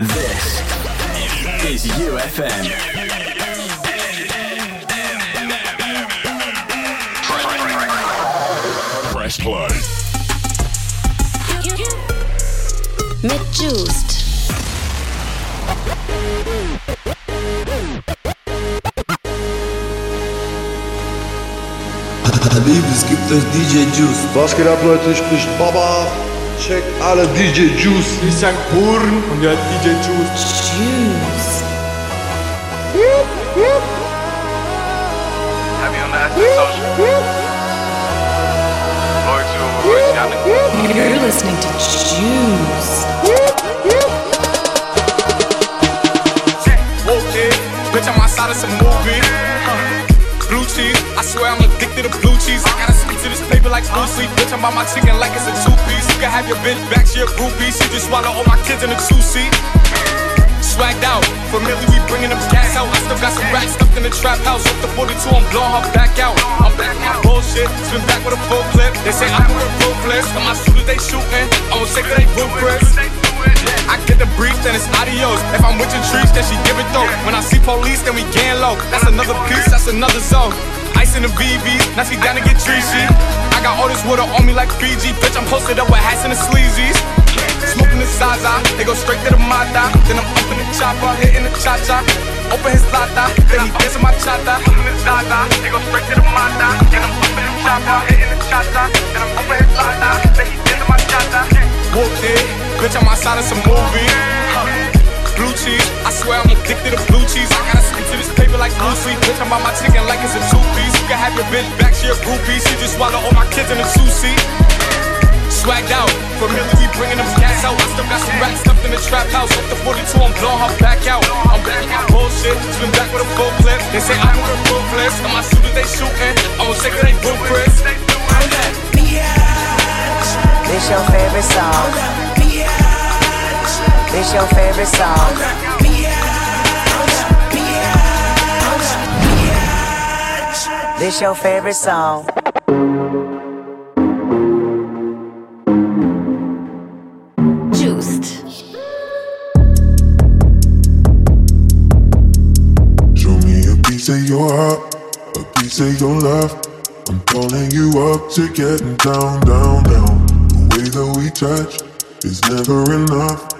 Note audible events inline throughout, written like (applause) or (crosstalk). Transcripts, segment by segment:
This is YouFM. Press play. Mit Juiced. Habib, es gibt euch DJ Juice. Was geht ab, Leute? Spricht Baba. Checkt alle DJ Juice. Christian Burn und ihr DJ Juice. Juice. Have you on the social? Lord to Louisiana. You're listening to Juice. Okay, bitch, I'm outside of some movie. Blue cheese, I swear I'm addicted to blue cheese. I gotta stick to this paper like blue sleep. Bitch, I'm by my chicken like it's a two piece. You can have your bitch back, she a groupie. She just swallow all my kids in a two seat. Swagged out, familiar, we bringing them gas out. I still got some racks stuffed in the trap house. Up the 42, I'm blowing her back out. I'm back on bullshit, spin back with a full clip. They say I'm with ruthless, but my shooters they shooting. I was sick of they blueprints. I get the brief, then it's adios. If I'm with your trees, then she give it though. When I see police, then we gang low. That's another piece, that's another zone. Ice in the VVs, now she down to get treachy. I got all this water on me like Fiji. Bitch, I'm posted up with hats and the sleazies. Smoking the Zaza, they go straight to the Mata. Then I'm up in the chopper, hitting the cha cha. Open his lata, then he dancing my chata. Smoking the Zaza, they go straight to the Mata. Then I'm up in the chopper, hitting the cha. Then I'm open his lata, then he dancing my chata. Whooped it, bitch, I'm outside of some movie. Blue cheese, I swear I'm addicted to blue cheese. I gotta stick to this paper like blue sleep. Bitch, I'm on my chicken like it's a two piece. You can have your bitch back, she a groupie. She just swallow all my kids in a two seat. Swagged out, familiar, we bringing them gas out. I still got some rats stuffed in the trap house. Up the 42, I'm blowing her back out. I'm back on bullshit, spin back with a full clip. They say I'm with a ruthless, and my shooters they shooting. I was sick of they blueprints. This your favorite song. This your favorite song. This your favorite song. Juiced. Show me a piece of your heart, a piece of your love. I'm calling you up to getting down, down, down. The way that we touch is never enough.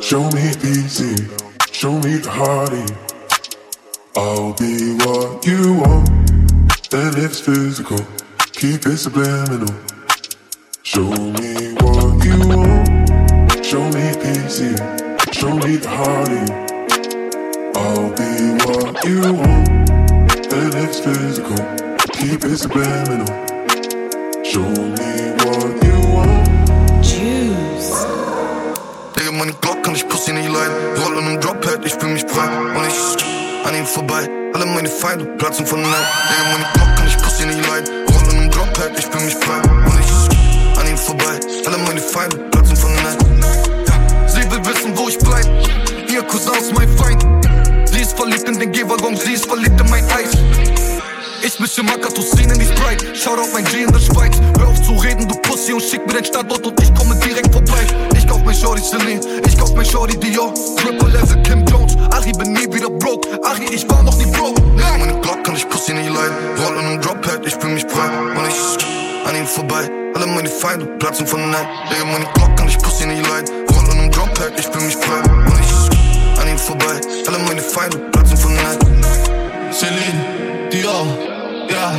Show me easy, show me the hardy. I'll be what you want, and it's physical. Keep it subliminal. Show me what you want. Show me PC. Show me the hardy. I'll be what you want. And it's physical. Keep it subliminal. Show me what you want. Juice. Digga, meine Glock kann ich Pussy nicht leiden. Roll in einem Drophead, ich fühl mich frei. Und ich an ihm vorbei. Alle meine Feinde platzen von Neid. Digga, meine Glock kann ich Pussy nicht leiden. Roll in einem Drophead, ich fühl mich frei. Und ich an ihm vorbei. Alle meine Feinde platzen von Neid. Ja, sie will wissen, wo ich bleib. Ihr Cousin ist mein Feind. Sie ist verliebt in den Gehwaggon, sie ist verliebt in mein Eis. Ich mische Makatosin in die Sprite. Auf mein G in der Schweiz. Hör auf zu reden, du Pussy, und schick mir dein Standort und ich komme direkt vorbei. Ich kauf mein Shorty Celine, ich kauf mein Shorty Dior. Triple Level Kim Jones, Achi bin nie wieder broke. Achi, ich war noch nie broke. Ja, meine Glock kann ich Pussy nicht leiden. Roll in einem Drophead, ich fühl mich frei. Und ich an ihm vorbei. Alle meine Feinde platzen von Neid. Digga, meine Glock kann ich Pussy nicht leiden. Roll in einem Drophead, ich fühl mich frei. Und ich an ihm vorbei. Alle meine Feinde platzen von Neid. Celine Dior. Ja,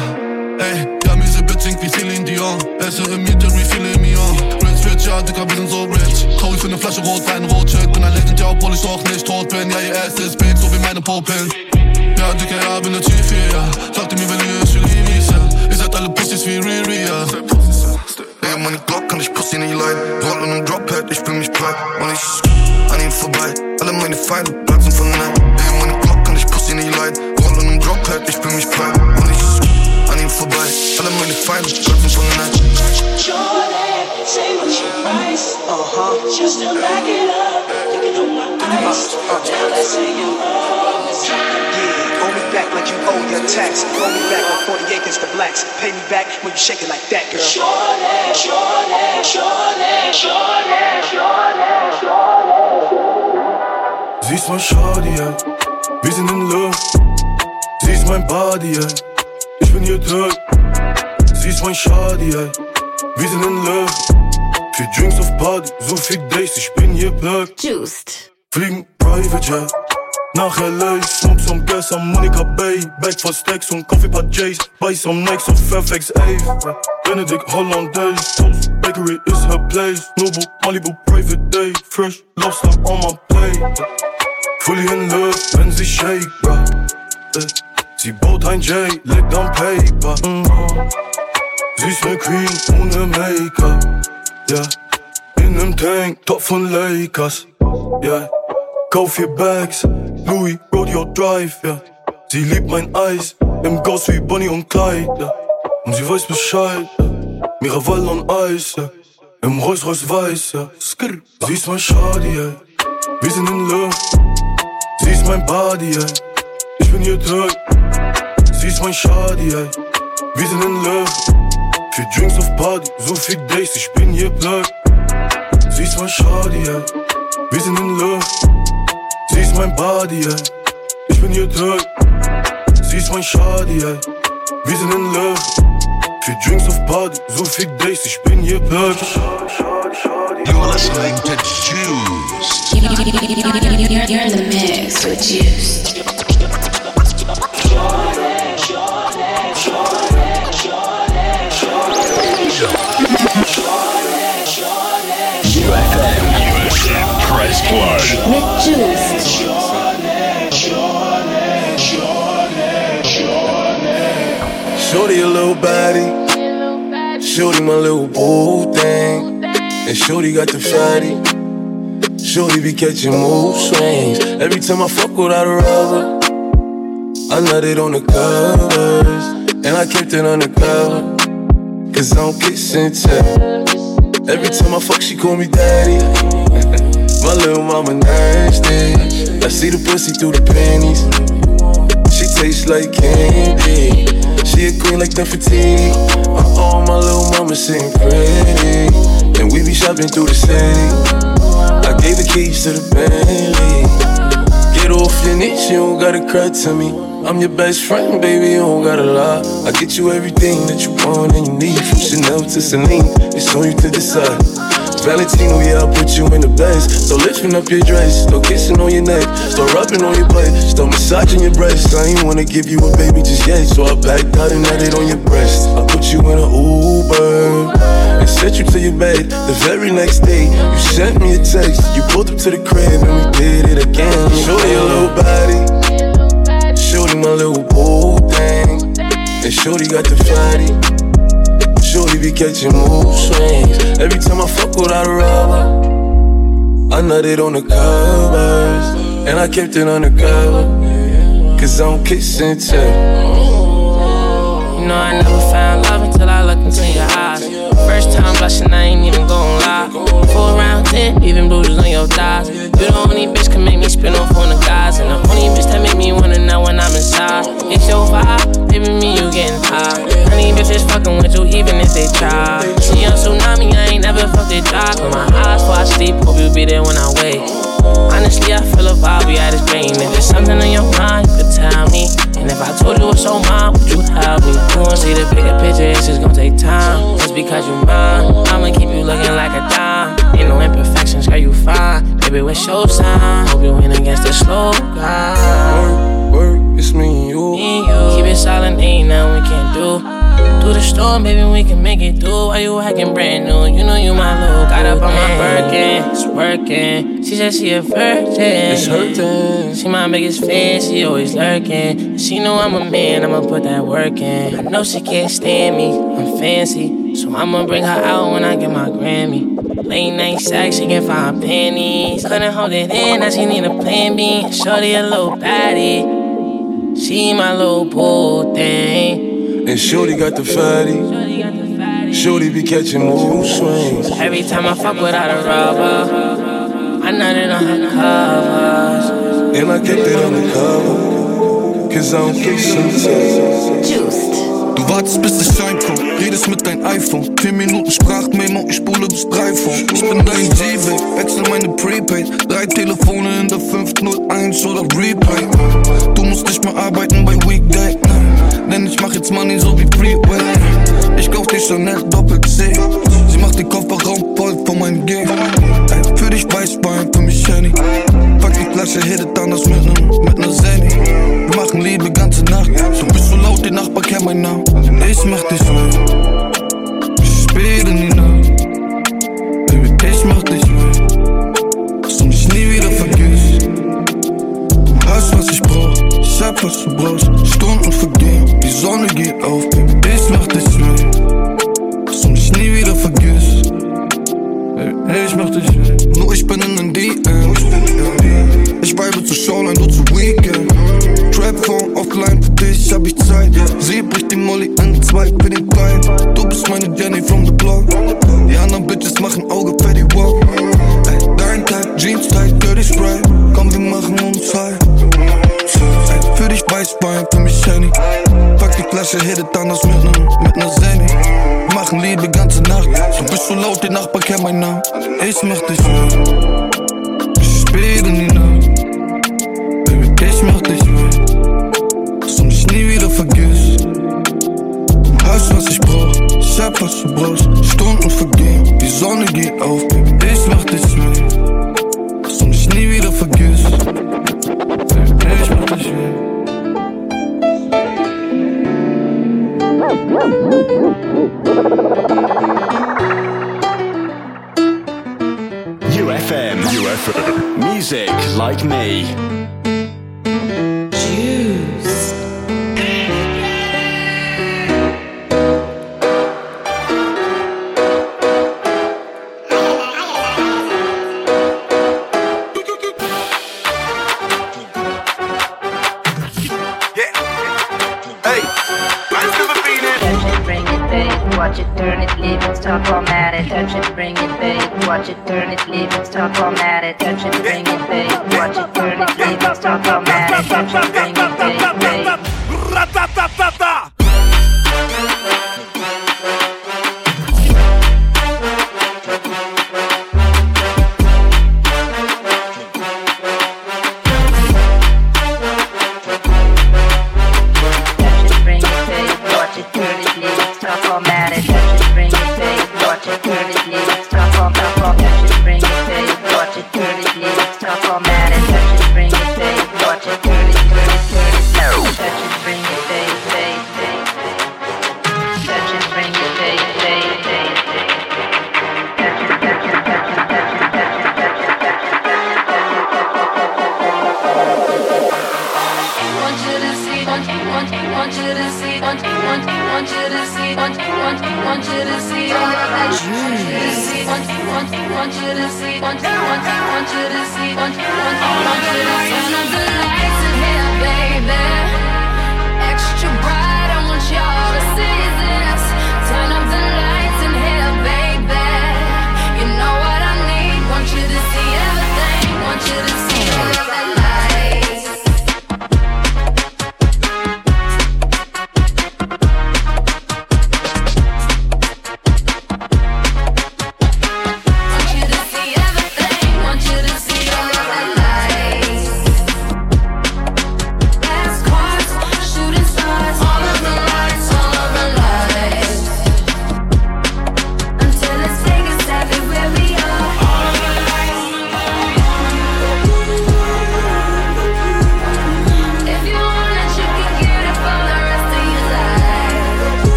ey, ja, miese Bitch singt wie Celine Dion. Esse im Mieten wie viele Rich, rich, ja, Dicker, wir sind so rich. Trau ich für ne Flasche Rotwein, Rotcheck. Bin ein Legend, ja, obwohl ich doch nicht tot bin. Ja, ihr Ass ist big, so wie meine Popin. Ja, Dicker, ja, bin ne Chief hier, ja. ihr mir, wenn ihr es für Livis, Ihr seid alle Pussys wie Riri, ja. Ey, meine Glock kann ich Pussy nicht leiden. Roll in einem Drophead, ich fühl mich breit. Und ich an ihm vorbei. Alle meine Feinde platzen von nein. Ey, meine Glock kann ich Pussy nicht leiden. Der Night. Jordan, say what you price. Uh-huh. Just to back it up, you can hold my ice. Now let's say you Yeah, owe me back like you owe your tax. Owe me back like 40 acres to blacks. Pay me back when you shake it like that, girl. Jordan, Jordan, Jordan, Jordan, Jordan, Jordan. Sie ist mein Shawty, ey. Wir sind in Love. Mein Body, ey. Ich bin. Sie ist mein ey. Wir sind in Love. Drinks auf Party, so viel Days, ich bin Plug. Juiced. Fliegen Private Jet. Nach LA, smoke some gas am Monica Bay. Back for stacks und Coffee paar J's. Buy some Nikes auf Fairfax Ave. Benedict Hollandaise. Toast Bakery is her place. Nobu Malibu Private Day. Fresh lobster on my plate. Fully in love, wenn sie shake, bruh. Sie baut ein J, legt am Paper. Mhm. Sie ist ne Queen ohne Make-up. Ja, in nem Tank, top von Lakers. Ja, kauf vier Bags, Louis Rodeo Drive. Ja, sie liebt mein Eis, im Ghost wie Bonnie und Clyde. Ja, und sie weiß Bescheid. Ja. Miraval und Eis. Ja, im Rolls Royce Weiß. Ja, Skr. Sie ist mein Shawty, ey. Wir sind in Love. Sie ist mein Body, ey. Ich bin ihr Tag. Sie ist mein Shawty, ey. Wir sind in Love. Vier Drinks auf Party, so viel Days, ich bin ihr Plug. Sie ist mein Shawty, ey. Wir sind in Love. Sie ist mein Body, ey. Ich bin ihr Tag. Sie ist mein Shawty, ey. Wir sind in Love. Vier Drinks auf Party, so viel Days, ich bin ihr Plug. You're listening to Juice. You're in the mix with Juiced. Shorty a little body. Shorty my little boo thing. And Shorty got the fatty. Shorty be catching mood swings. Every time I fuck without a rubber, I nutted on the covers. And I kept it undercover. Cause I don't and tell. Every time I fuck, she call me daddy. (laughs) my little mama nasty. I see the pussy through the panties. She tastes like candy. She a queen like Nefertiti. Oh, uh, my little mama sitting pretty. And we be shopping through the city. I gave the keys to the Bentley. Get off your knees, you don't gotta cry to me. I'm your best friend, baby, you don't gotta lie. I get you everything that you want and you need. From Chanel to Celine, it's on you to decide. Valentino, yeah, I'll put you in the best. So lifting up your dress, start kissing on your neck, start rubbing on your butt, start massaging your breast. I ain't wanna give you a baby just yet, so I backed out and had it on your breast. I put you in an Uber and sent you to your bed. The very next day, you sent me a text. You pulled up to the crib and we did it again. Shorty a little body, my little boo thing, and shorty got the fatty. Shorty be catching mood swings. Every time I fuck without a rubber, I nutted on the covers. And I kept it undercover. Cause I don't kiss and tell. You know I never found love until I looked into your eyes. First time blushing, I ain't even gon' lie. Four round ten, even bruises on your thighs. You the only bitch can make me spin off on the guys, and the only bitch that make me wanna know when I'm inside. It's your vibe, baby, me you getting high. Honey bitches fucking with you even if they try. See on tsunami, I ain't never felt it dry. Close my eyes before I sleep, hope you be there when I wake. Honestly, I feel a vibe, we at this brain. If there's something on your mind, you could tell me. And if I told you it's so mine, would you help me? You won't see the bigger picture, it's just gonna take time. Just because you mine, I'ma keep you looking like a dime. Ain't no imperfections, girl, you fine. Baby, what's your sign? Hope you win against the slow guy. Work, work, it's me and you. Me and you. Keep it silent, ain't nothing we can do. Through the storm, baby, we can make it through. Why you acting brand new? You know you my little. Got up on my Birkin, it's working. She said she a virgin. It's hurting. She my biggest fan, she always lurking. She know I'm a man, I'ma put that work in. I know she can't stand me, I'm fancy. So I'ma bring her out when I get my Grammy. Late night sex, she can find panties. Couldn't hold it in, now she need a plan B. Shorty a little patty. She my little pool thing. And Shorty got the fatty. Shorty be catching mood swings. Every time I fuck without a rubber, I nutted on her covers. And I kept it on the cover, cause I don't get some tears. Juiced. Du wartest bis ich Schein kommt, redest mit deinem iPhone. 10 Minuten Sprachmemo, ich spule bis 3 vor. Ich bin dein G-Weg, wechsel meine Prepaid. Drei Telefone in der 501 oder Repaid. Du musst nicht mehr arbeiten bei Weekday. Mann, ich mach jetzt Money so wie Freeway. Ich kauf die Chanel Doppel C. Sie macht den Kofferraum voll von meinem G. Für dich Weißwein, für mich Henny. Pack die Flasche, hit it anders mit nem, mit ner Zenny. Wir machen Liebe ganze Nacht. Du bist so laut, die Nachbar kennt meinen Namen. Ich mach dich frei. Spät in die Zeit, was du brauchst. Stunden vergehen, die Sonne geht auf.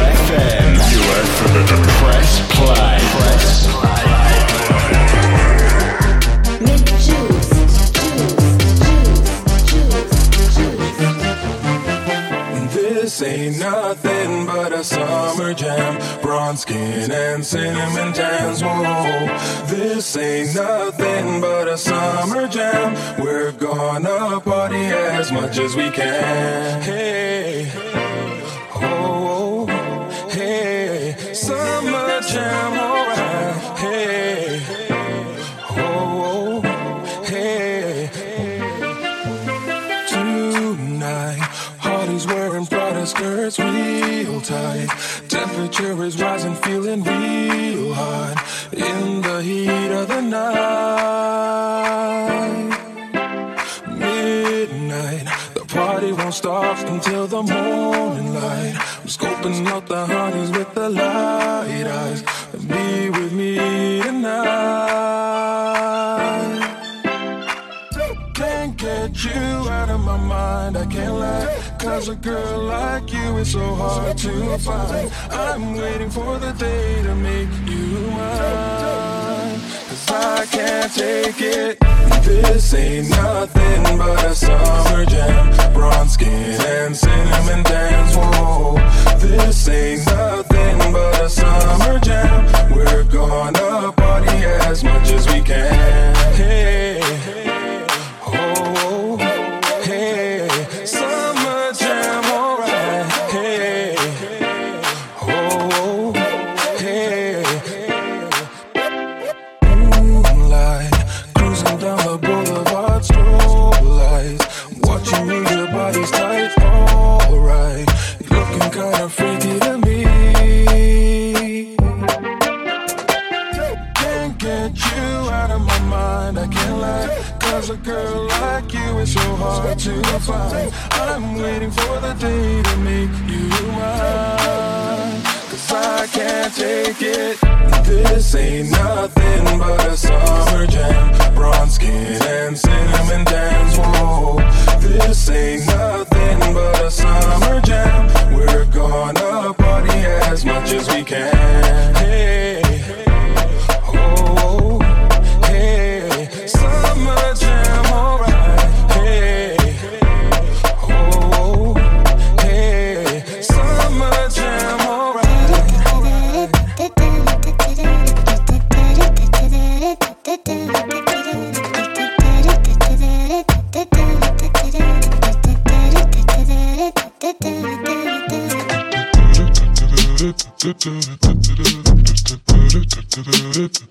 FM. FM. Press play. Press play. This ain't nothing but a summer jam. Bronze skin and cinnamon tans. Whoa, this ain't nothing but a summer jam. We're gonna party as much as we can. Hey, oh. oh, oh hey, summer jam, alright, hey, oh, oh hey. Tonight, Hardy's wearing Prada skirts real tight. Temperature is rising, feeling real hot in the heat of the night. Midnight, the party won't stop until the morning light. Scoping out the honeys with the light eyes. Be with me tonight. Can't get you out of my mind, I can't lie. Cause a girl like you is so hard to find. I'm waiting for the day to make you mine. I can't take it. This ain't nothing but a summer jam. Bronze skin and cinnamon dance. Whoa, this ain't nothing but a summer jam. We're gonna party as much as we can. Hey. boulevards globalized. I'm watching you, your body's tight, alright. You're looking kinda freaky to me. Can't get you out of my mind, I can't lie. Cause a girl like you is so hard to find. I'm waiting for the day to make you mine. Cause I can't take it. This ain't nothing but a summer jam. Bronze skin and cinnamon jams. Whoa, this ain't nothing but a summer jam.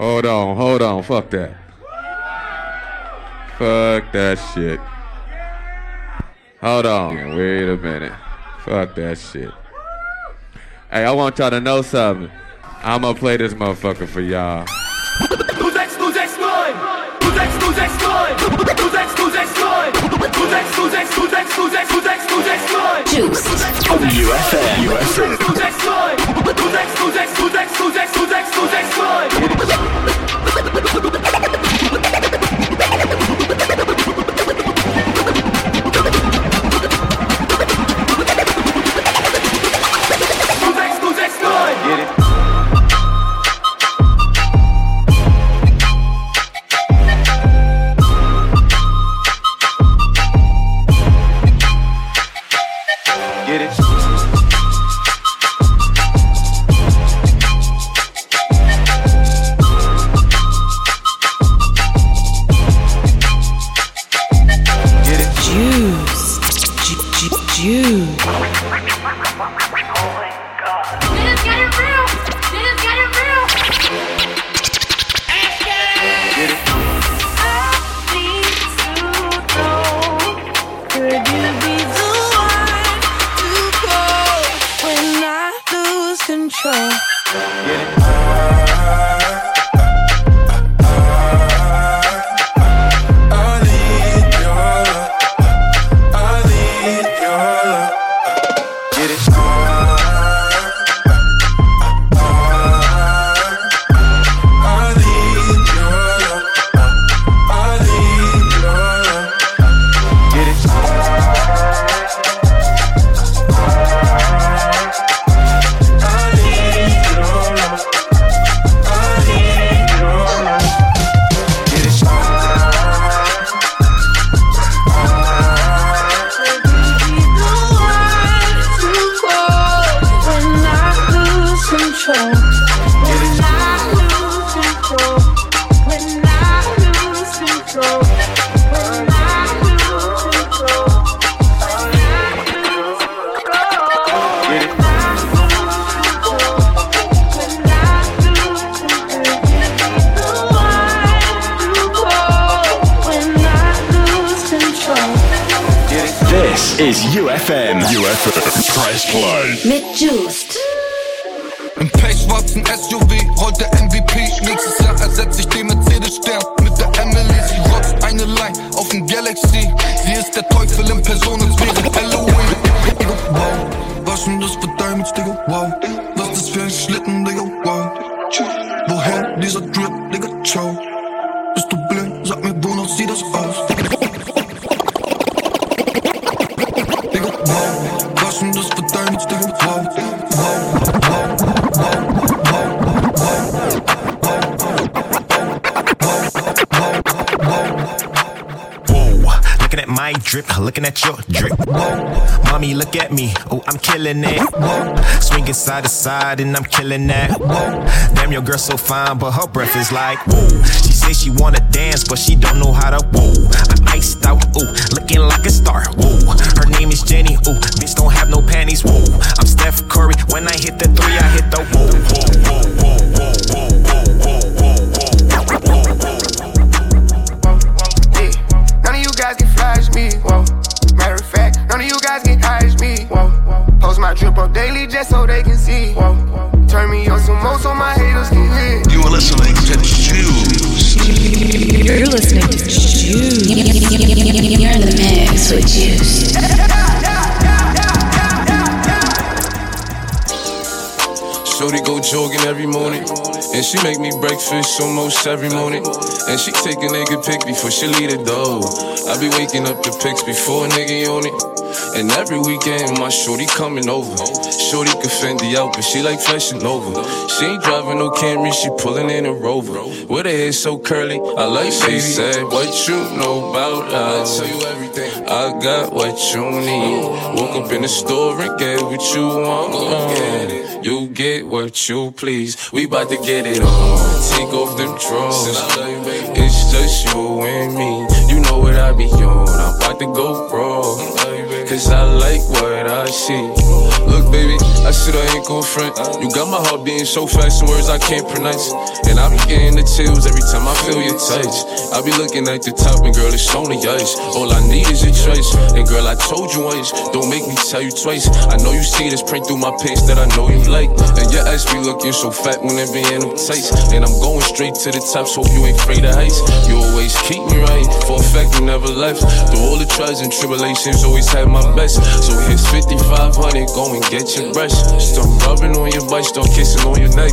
Hold on, hold on, fuck that. Fuck that shit. Hold on, wait a minute. Fuck that shit. Hey, I want y'all to know something. I'ma play this motherfucker for y'all. Nous ex, nous excluent Nous ex, nous excluent Nous ex, nous YouFM. YouFM. Looking at your drip. Mommy, look at me, oh, I'm killing it. Whoa, Swinging side to side, and I'm killing that. Damn, your girl so fine, but her breath is like, whoa. She say she wanna dance, but she don't know how to, whoa. I'm iced out, ooh, looking like a star, whoa. Her name is Jenny, ooh, bitch don't have no panties, whoa. I'm Steph Curry, when I hit the three, I hit the whoa, whoa, whoa, whoa, every morning. And she make me breakfast almost every morning. And she take a nigga pic before she leave the door. I be waking up the pics before a nigga on it. And every weekend my shorty coming over. Shorty can fend the out, but she like flashing over. She ain't driving no Camry, she pulling in a Rover. With her hair so curly, I like she said, What you know about us? I tell you everything. I got what you need. Woke up in the store and get what you want. You get what you please. We bout to get it on. Take off them drawers. It's just you and me. You know what I be on. I'm about to go raw. Cause I like what I see. Look, baby, I I ain't gon' front. You got my heart beating so fast, some words I can't pronounce. And I be getting the chills every time I feel your touch. I be looking at the top, and girl, it's on the ice. All I need is your choice. And girl, I told you once, don't make me tell you twice. I know you see this print through my pants that I know you like. And your ass be looking so fat when it be in them tights. And I'm going straight to the top, so you ain't afraid of heights. You always keep me right, for a fact you never left. Through all the trials and tribulations, always had my best. So here's 5500, go and get your brush. Start rubbing on your butt, start kissing on your neck.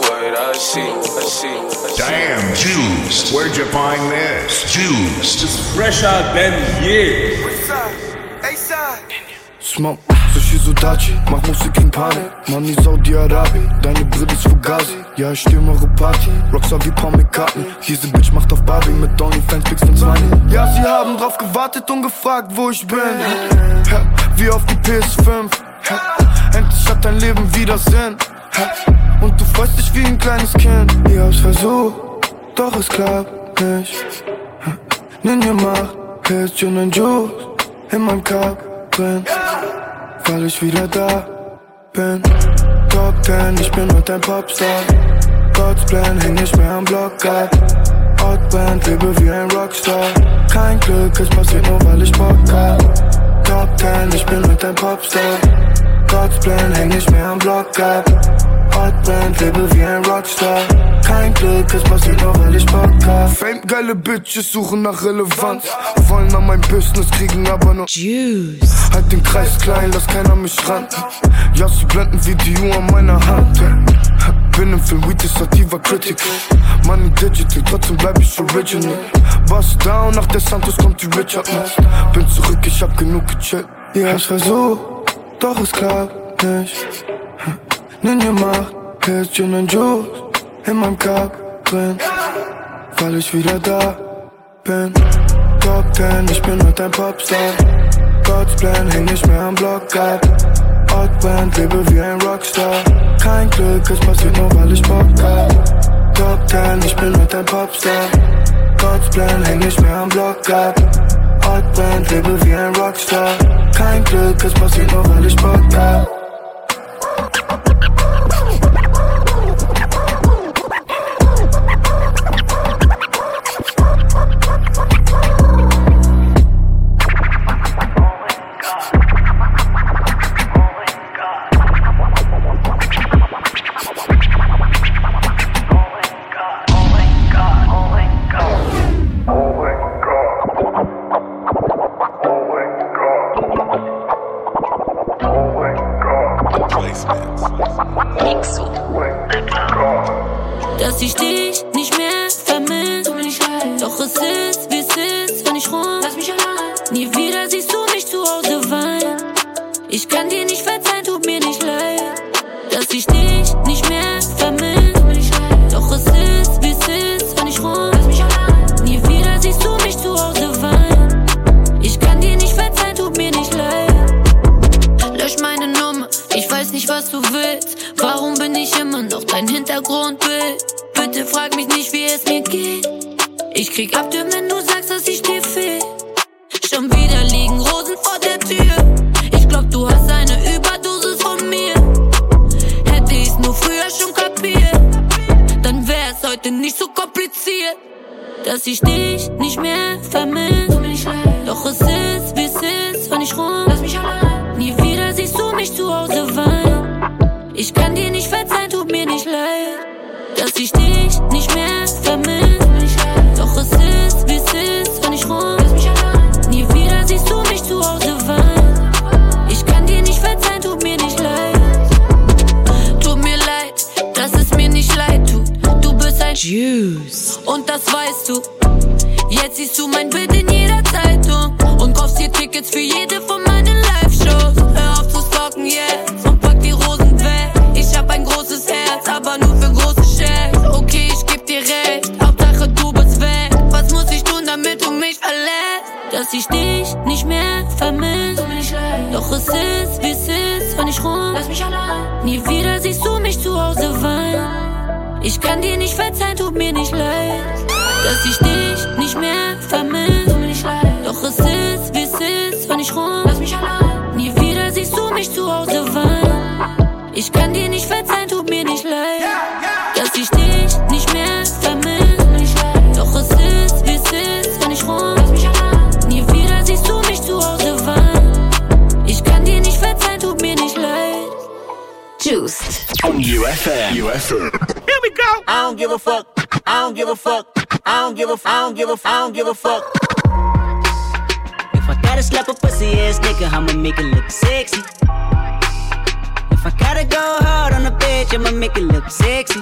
Damn, Juice. Where'd you find this? Juice. Fresher than years. Smoke, so Shizudachi, mach Musik in Panik Money Saudi-Arabi, deine Brille ist Fugazi Ja, ich stürm eure Party, Rockstar wie Paul McCartney Diese Bitch macht auf Barbie mit Onlyfans, Pics und Money Ja, sie haben drauf gewartet und gefragt, wo ich bin ja, Wie auf die PS5 ja, Endlich hat dein Leben wieder Sinn Und du freust dich wie ein kleines Kind Ich hab's versucht, doch es klappt nicht ja, Ninja macht Hits, Gin und Juice In meinem Cup drin weil ich wieder da bin. Top 10, ich bin heute ein Popstar. God's Plan, häng nicht mehr am Block ab. Outband, lebe wie ein Rockstar. Kein Glück, es passiert nur, weil ich Bock hab. Top 10, ich bin heute ein Popstar. Plan, häng nicht mehr am Block ab. Outband, lebe wie ein Rockstar. Kein Glück, es passiert nur, weil ich Bock hab. Fame, geile Bitches suchen nach Relevanz. Wollen an mein Business kriegen, aber nur Juice. Halt den Kreis klein, lass keiner mich ran. Ja, sie blenden wie die Uhr an meiner Hand. Bin im Film, Weed ist aktiver Critical. Money digital, trotzdem bleib ich original. Bust down, nach der Santos kommt die Richardness. Bin zurück, ich hab genug gechillt. Ja, ich versuch, doch es klappt nicht. Ninja macht Hits, Gin und Juice in meinem Cup drin, weil ich wieder da bin. Top 10, ich bin heute ein Popstar. God's Plan, häng nicht mehr am Block ab. Outband, lebe wie ein Rockstar. Kein Glück, es passiert nur, weil ich Bock hab. Top 10, ich bin heute ein Popstar. God's Plan, häng nicht mehr am Block ab. Hotband, Label wie ein Rockstar Kein Glück, es passiert auch alles spontan give a, I don't give a, I don't give a fuck. If I gotta slap a pussy ass nigga, I'ma make it look sexy. If I gotta go hard on a bitch, I'ma make it look sexy.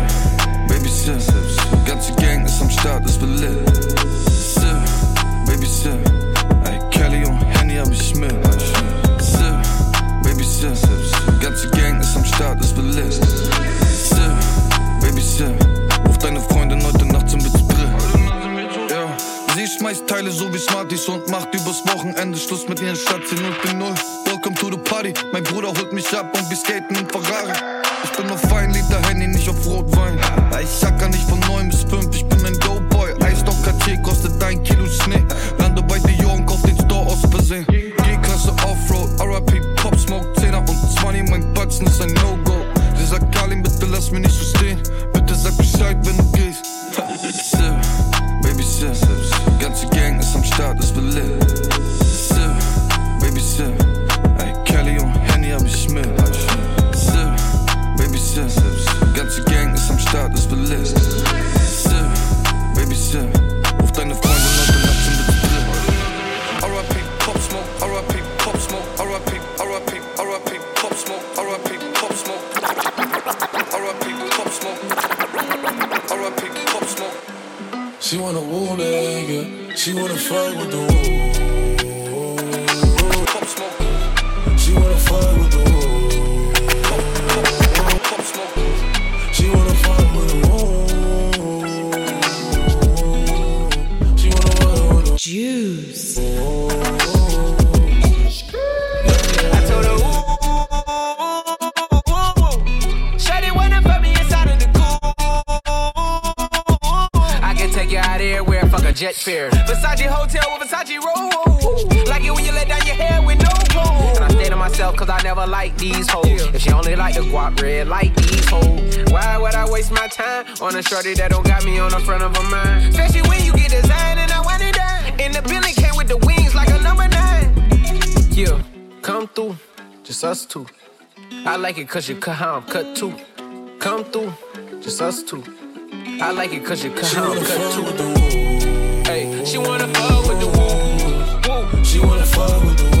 Schluss mit ihren Schatz, sie these hoes. If she only like the guap red like these hoes, why would I waste my time on a shorty that don't got me on the front of a mind? Especially when you get designed and I want it done. And the building came with the wings like a number nine. Yeah, come through, just us two. I like it cause you cut how I'm cut too. Come through, just us two. I like it cause you cut how I'm cut too. Hey, she wanna fuck with the woo. She wanna fuck with the woo.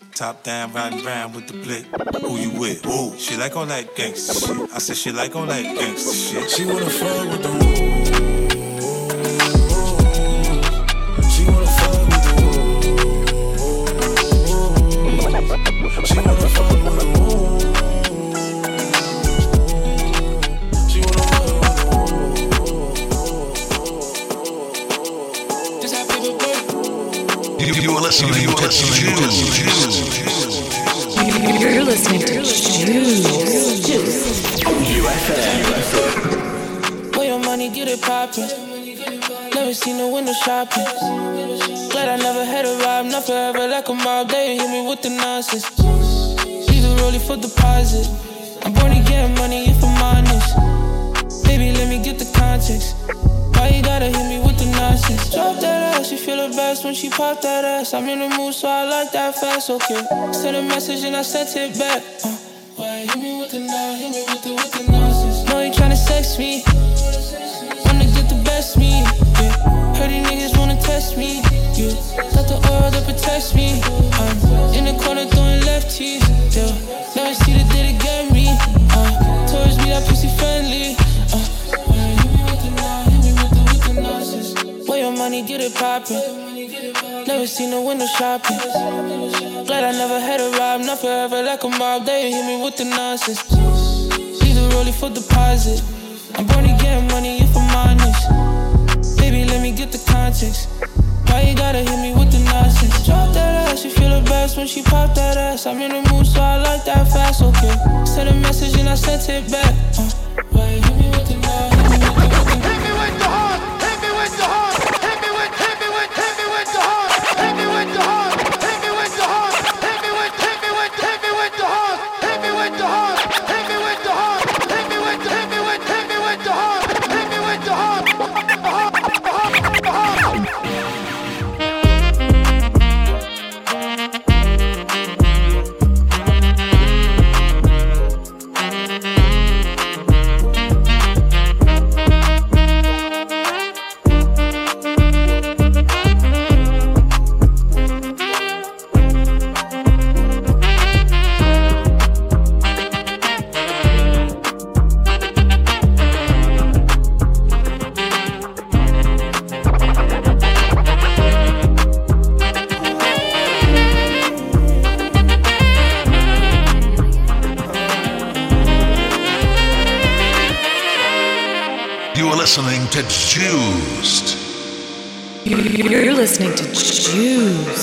Top down, riding round with the blick. Who you with? Ooh, she like all that gangsta shit. I said she like all that gangsta shit. She wanna fuck with the rules. Listening to Juice. You're listening to Juice. Juice. Where your money get it poppin'? Never seen no window shopping. Glad I never had a ride, not forever like a mob. They hit me with the nonsense. Leave the rollie for deposit. I'm born to get money if I'm honest. Baby, let me get the context. Why you gotta hit me with the nonsense? Drop that ass, you feel the best when she pop that ass. I'm in the mood, so I like that fast, okay. Send a message and I sent it back. Uh, why hit me with the non, hit me with the with the nonsense? You tryna sex me, wanna get the best me. Yeah. Heard these niggas wanna test me. Yeah. Got the oil that protects me. I'm in the corner throwing lefties. Yeah. Money get it poppin'? Never seen no window shopping. Glad I never had a ride, not forever like a mob. They hit me with the nonsense. Leave the rollie for deposit. I'm born to get money if I'm honest. Baby, let me get the context. Why you gotta hit me with the nonsense? Drop that ass, you feel the best when she pop that ass. I'm in the mood, so I like that fast, okay. Send a message and I sent it back. Uh, to Juiced. You're listening to Juice.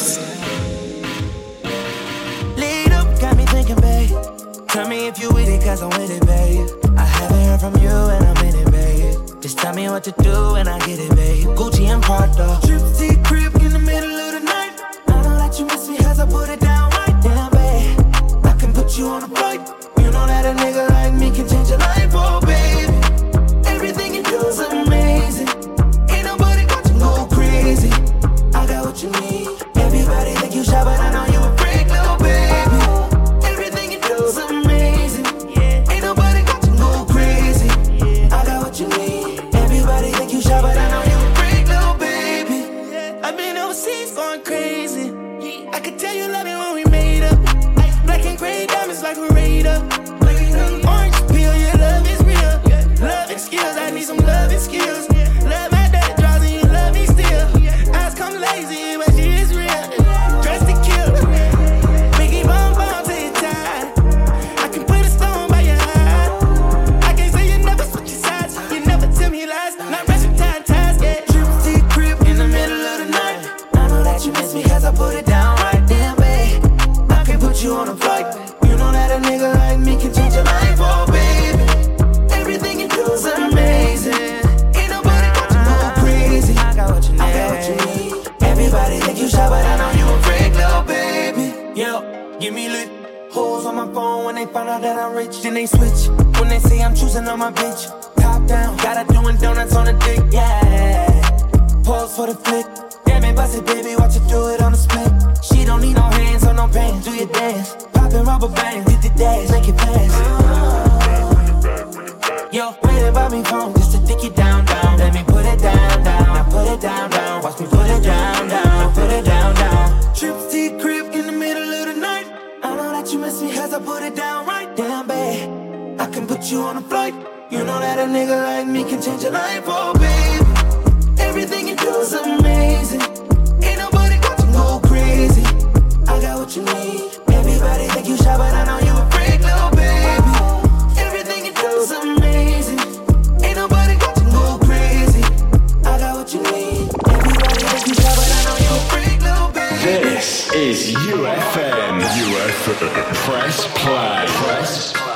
Give me lit. Hoes on my phone when they find out that I'm rich, then they switch. When they say I'm choosing on my bitch, top down, got her doing donuts on the dick, yeah. Pause for the flick. Damn it, bust it, baby, watch her do it on the split. She don't need no hands or no pants, do your dance. Poppin' rubber bands, hit the dash, make it pass. Yo, waiting by me phone just to dick it down, down. Let me put it down, down. Now put it down, down. Watch me put it down, down. Put it down, down. Trip to crib that me I put it down right down, babe. I can put you on a flight. You know that a nigga like me can change your life, oh babe. Everything you do is amazing. Ain't nobody got to go crazy. I got what you need. Everybody think you shy, but I know you This is YouFM. YouFM. Press play. Press Mit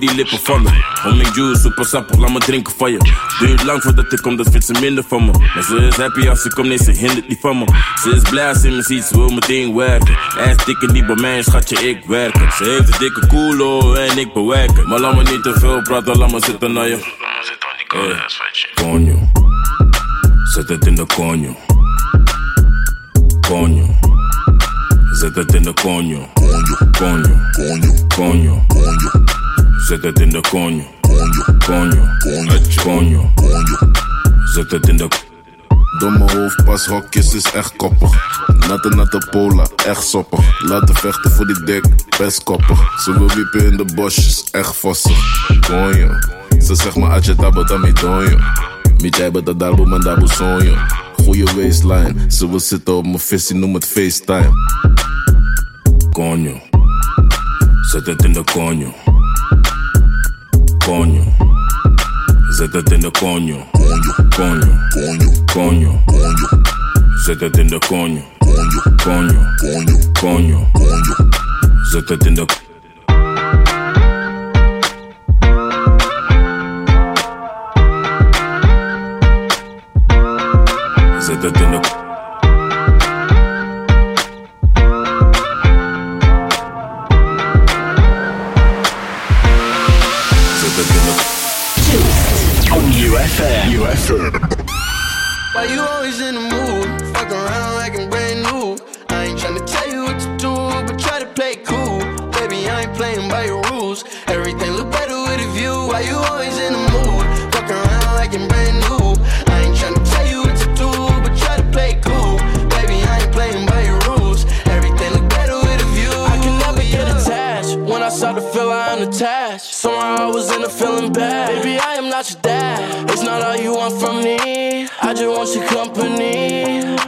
die lippen van me. Om ik juice, super sappig, laat me drinken van je. Duurt lang voordat ik kom, dat vindt ze minder van me. Maar ze is happy als ik kom, nee, ze hindert niet van me. Ze is blij als ze me ziet, ze wil meteen werken. Ass dikke niet bij mij, schatje, ik werken. Ze heeft een dikke koelo en ik bewerken. Maar laat me niet te veel praten, laat me zitten naar je. Hey. Coño. Zet het in de coño. Coño. Zet het in de coño. Coño. Coño. Coño. Zet het in de coño. Coño. Coño. Zet het in de Door mijn hoofd pas hokjes is echt koppig. Natte natte pola, echt soppig. Laten vechten voor die dik, best koppig. Ze wil wiepen in de bosjes, echt vossig. Konjo, ze zegt me atje tabata mi donjo. Mi jij dat darbo man dabu sonjo. Goeie waistline, ze wil zitten op mijn visie, noem het FaceTime. coño. Zet het in de coño. Coño. Zet het in de coño. Coño. Coño. Zet het in de coño. Coño. Coño. Zet het in de Zet Why you always in the mood? Fuck around like I'm brand new. I ain't tryna tell you what to do, but try to play cool. Baby, I ain't playing by your rules. Everything look better with a view. Why you always in the mood? Fuck around like I'm brand new. I ain't tryna tell you what to do, but try to play cool. Baby, I ain't playing by your rules. Everything look better with a view. I can never get attached. When I start to feel I am attached. Somehow I was in a feeling bad. Baby, I am not your dad. Not all you want from me. I just want your company.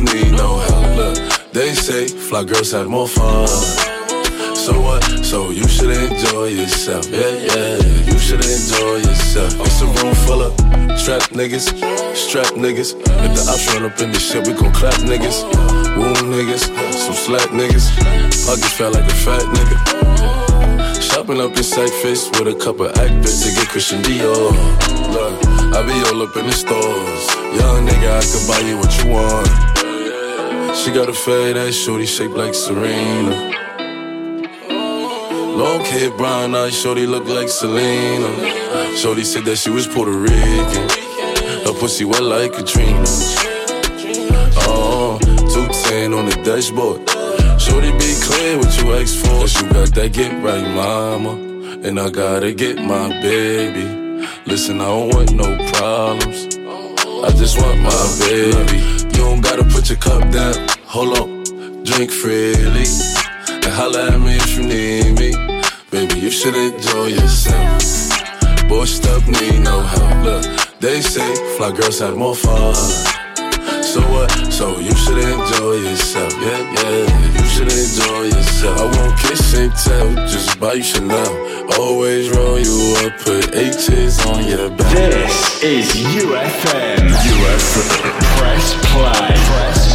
Need no help. Look, they say fly girls have more fun. So what? So you should enjoy yourself. Yeah, yeah. You should enjoy yourself. It's a room full of trap niggas, strap niggas. If the ops run up in this shit, we gon' clap niggas. Wound niggas, some slack niggas. Pockets felt like a fat nigga. Shopping up in sack face with a couple actors to get Christian Dior. Look, I be all up in the stores. Young nigga, I could buy you what you want. She got a fade ass shorty shaped like Serena. Long hair, brown eyes, shorty look like Selena. Shorty said that she was Puerto Rican. Her pussy wet like Katrina. Uh-uh, oh, 210 on the dashboard. Shorty be clear what you ask for. Cause you got that get right, mama. And I gotta get my baby. Listen, I don't want no problems. I just want my baby. Don't gotta put your cup down. Hold on, drink freely. And holla at me if you need me. Baby, you should enjoy yourself. Boy, stuff need no help. Look, they say fly girls have more fun. So what? So you should enjoy yourself. Yeah, yeah. You should enjoy yourself. I won't kiss and tell, just buy you Chanel. Always roll you up, put H's on your back. This is YouFM. YouFM. Press play. Press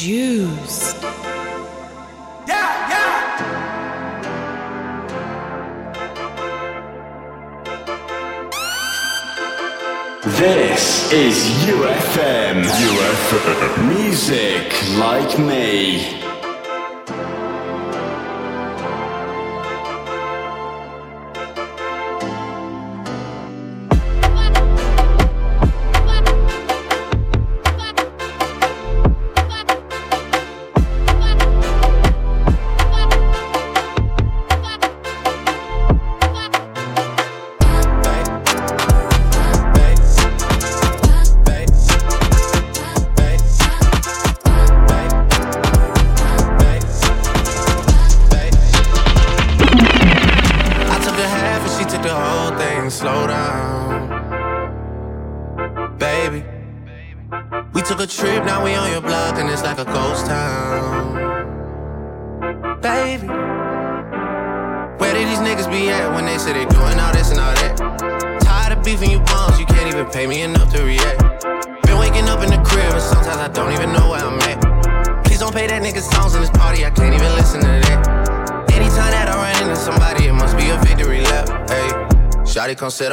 Juice. Yeah, yeah. This is YouFM. YouFM. Music like me.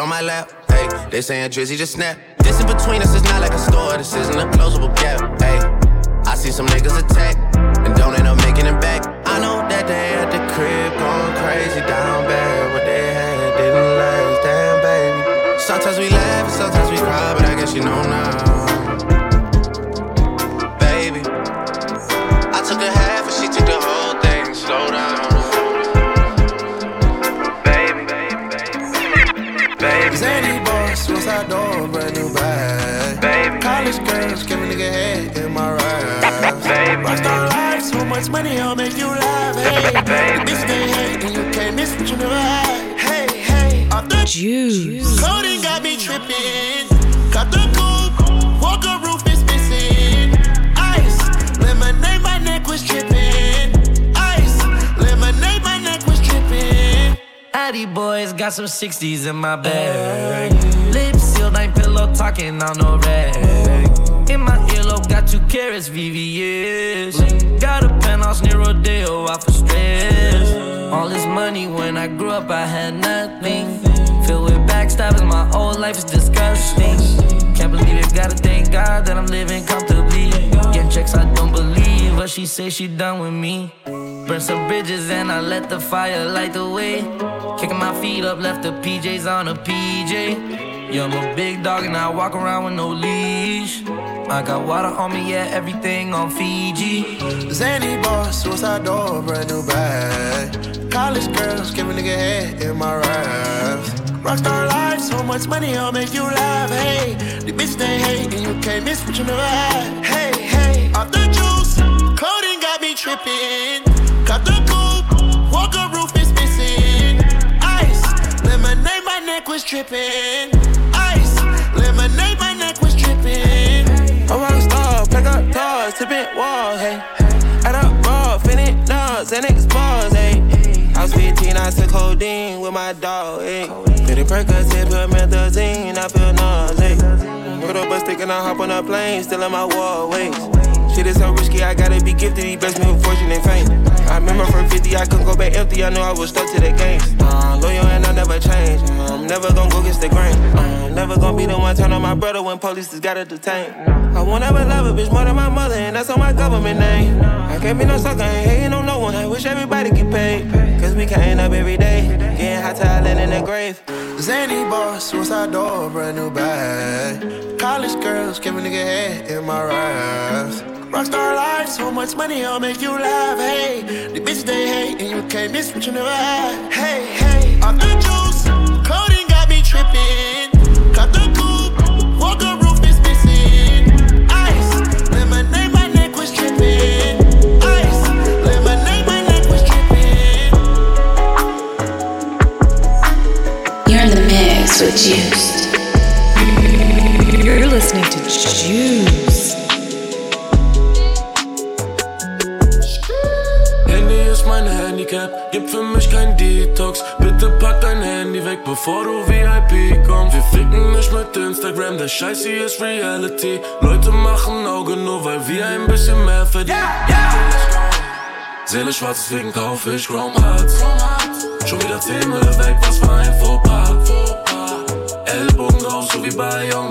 On my lap. Hey, they saying Drizzy just snap. Rockstar life, so much money, I'll make you laugh. Hey, baby. This they hate, and you can't miss what you never had. Hey, hey, off the juice. Coding got me tripping. Got the coupe, walker roof is missing. Ice, lemonade, my neck was tripping. Ice, lemonade, my neck was tripping. Addy boys got some 60s in my bag. Lips sealed, ain't pillow talking on no rag. Two carrots, VVS. Got a penthouse near Rodeo, off for stress. All this money when I grew up, I had nothing. Filled with backstabbing, my whole life is disgusting. Can't believe it, gotta thank God that I'm living comfortably. Getting checks, I don't believe what she say she done with me. Burn some bridges and I let the fire light the way. Kicking my feet up, left the PJs on a PJ. Yeah, I'm a big dog and I walk around with no leash. I got water on me, yeah, everything on Fiji. Zany boss, suicide door, brand new bag. College girls, give a nigga head in my raps. Rockstar life, so much money, I'll make you laugh. Hey, the bitch they hate, and you can't miss what you never had. Hey, hey, off the juice, coding got me tripping. Cut the coupe, walker roof is missing. Ice, lemonade, my neck was tripping. Pack up doors, tipping walls, hey. Add up raw, finish nuts, and expose, hey. I was 15, I took codeine with my dog, hey. Pretty Percocet, put methazine, I feel nauseous. Put up a stick and I hop on a plane, still in my wallways. Shit is so risky, I gotta be gifted. He blessed me with fortune and fame. I remember from 50, I couldn't go back empty. I knew I was stuck to the game. Uh, loyal and I never change. Uh, I'm never gonna go against the grain. Uh, I'm never gonna be the one turn on my brother when police just gotta detain. I won't ever love a bitch more than my mother, and that's on my government name. I can't be no sucker, ain't hating on no one. I wish everybody get paid. Cause we can't up every day. Getting hot talent in the grave. Zany boss, suicide door, brand new bag. College girls, give a nigga head in my raps. Rockstar life, so much money, I'll make you laugh. Hey, the bitch they hate, and you can't miss what you never had. Hey, hey, off the juice, Juice. You're listening to Juice. Handy ist mein Handicap, gibt für mich kein Detox. Bitte pack dein Handy weg, bevor du VIP kommst. Wir ficken nicht mit Instagram, der Scheiß hier ist Reality. Leute machen Auge nur, weil wir ein bisschen mehr verdienen. Seele schwarz, deswegen kauf ich Chrome Hearts. Schon wieder 10 Mülle weg, was war ein Fauxpas? Ellbogen drauf, so wie bei Young.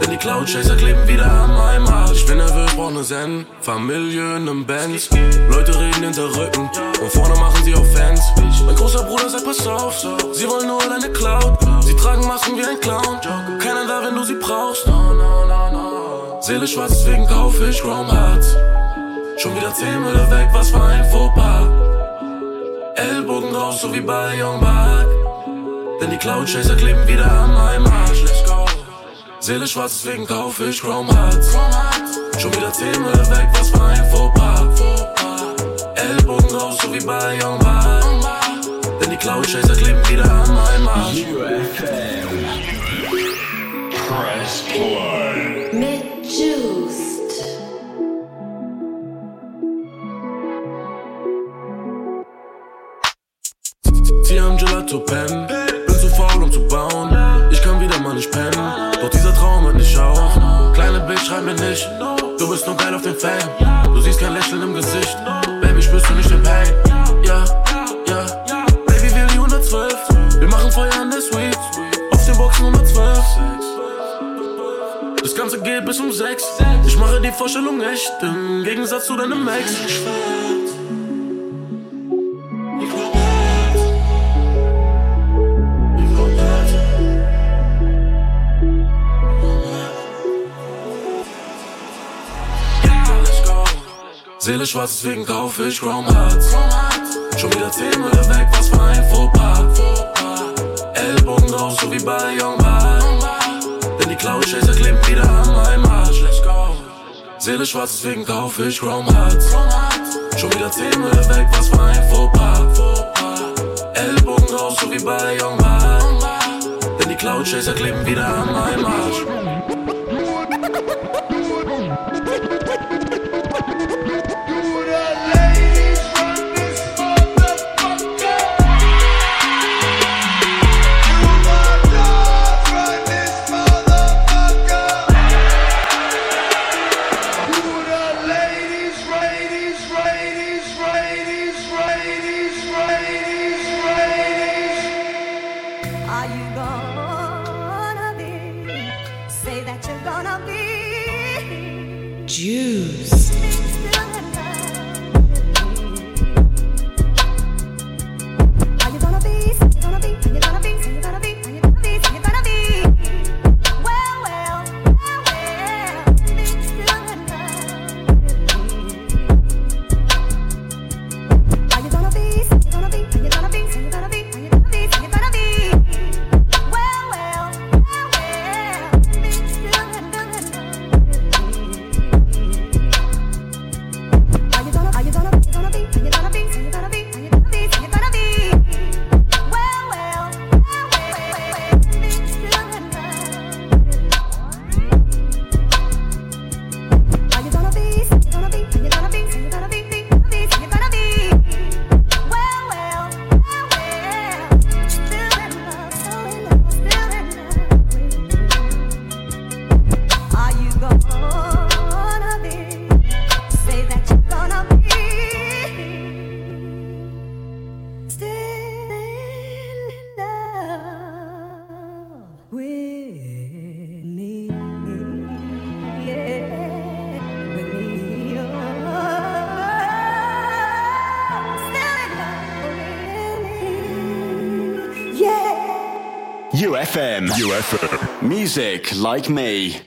Denn die Cloud Chaser kleben wieder an meinem Arsch. Ich bin nervös, brauch ne Zen. Familie in nem Benz. Leute reden hinter Rücken. Und vorne machen sie auch Fans. Mein großer Bruder sagt, pass auf. Sie wollen nur deine Cloud. Sie tragen Masken wie ein Clown. Keiner da, wenn du sie brauchst. Seele schwarz, deswegen kauf ich Chrome Hearts. Schon wieder 10 Mülle weg, was war ein Fauxpas? Ellbogen drauf, so wie bei Young Buck. Denn die Cloud-Chaser kleben wieder an meinem Arsch. Seele schwarz, deswegen kauf ich Chrome Hearts. Schon wieder Zähne weg, was war ein Fauxpas. Ellbogen raus, so wie bei Young Bar. Denn die Cloud-Chaser kleben wieder an meinem Arsch. UFM. Press Play. Mit Juice. Gelato Pen bin zu faul, um zu bauen. Ich kann wieder mal nicht pennen. Doch dieser Traum hat nicht auf. Kleine Bitch, schreib mir nicht. Du bist nur geil auf den Fame. Du siehst kein Lächeln im Gesicht. Baby, spürst du nicht den Pain? Ja, ja. Baby, will die 112. Wir machen Feuer in der Suite. Auf den Boxen 112. Das Ganze geht bis um 6. Ich mache die Vorstellung echt. Im Gegensatz zu deinem Ex. Seele schwarz, deswegen kaufe ich Chrome Hearts. Schon wieder 10 Müller weg, was für ein Fauxpas. Ellbogen drauf, so wie bei Young. Denn die Cloud Chaser kleben wieder an meinem Arsch. Seele schwarz, deswegen kaufe ich Chrome Hearts. Schon wieder 10 Müller weg, was für ein Fauxpas. Ellbogen drauf, so wie bei Young. Denn die Cloud Chaser kleben wieder an meinem Arsch. YouFM. Music like me.